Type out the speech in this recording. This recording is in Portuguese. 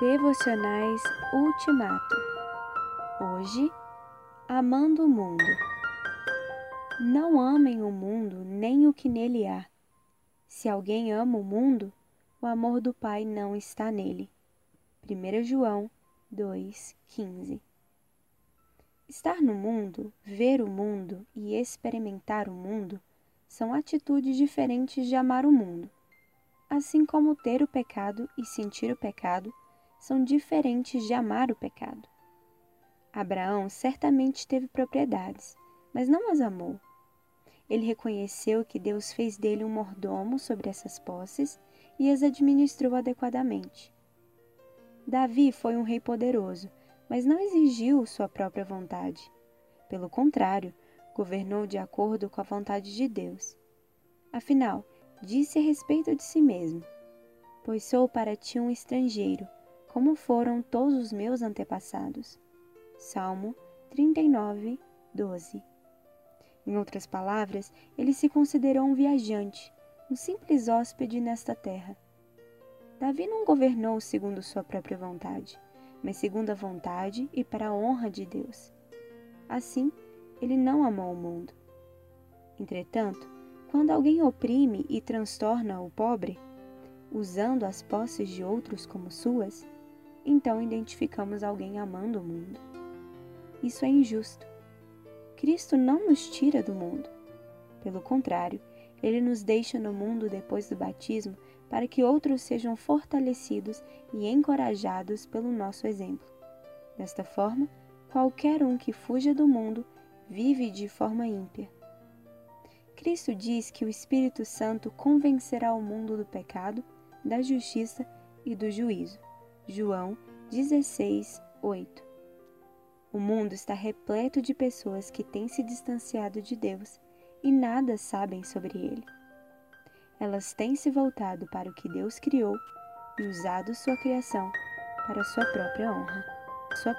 Devocionais Ultimato. Hoje, amando o mundo. Não amem o mundo nem o que nele há. Se alguém ama o mundo, o amor do Pai não está nele. 1 João 2,15 Estar no mundo, ver o mundo e experimentar o mundo são atitudes diferentes de amar o mundo. Assim como ter o pecado e sentir o pecado são diferentes de amar o pecado. Abraão certamente teve propriedades, mas não as amou. Ele reconheceu que Deus fez dele um mordomo sobre essas posses e as administrou adequadamente. Davi foi um rei poderoso, mas não exigiu sua própria vontade. Pelo contrário, governou de acordo com a vontade de Deus. Afinal, disse a respeito de si mesmo: Pois sou para ti um estrangeiro como foram todos os meus antepassados. Salmo 39, 12. Em outras palavras, ele se considerou um viajante, um simples hóspede nesta terra. Davi não governou segundo sua própria vontade, mas segundo a vontade e para a honra de Deus. Assim, ele não amou o mundo. Entretanto, quando alguém oprime e transtorna o pobre, usando as posses de outros como suas, então identificamos alguém amando o mundo. Isso é injusto. Cristo não nos tira do mundo. Pelo contrário, ele nos deixa no mundo depois do batismo para que outros sejam fortalecidos e encorajados pelo nosso exemplo. Desta forma, qualquer um que fuja do mundo vive de forma ímpia. Cristo diz que o Espírito Santo convencerá o mundo do pecado, da justiça e do juízo. João 16, 8. O mundo está repleto de pessoas que têm se distanciado de Deus e nada sabem sobre ele. Elas têm se voltado para o que Deus criou e usado sua criação para sua própria honra. Sua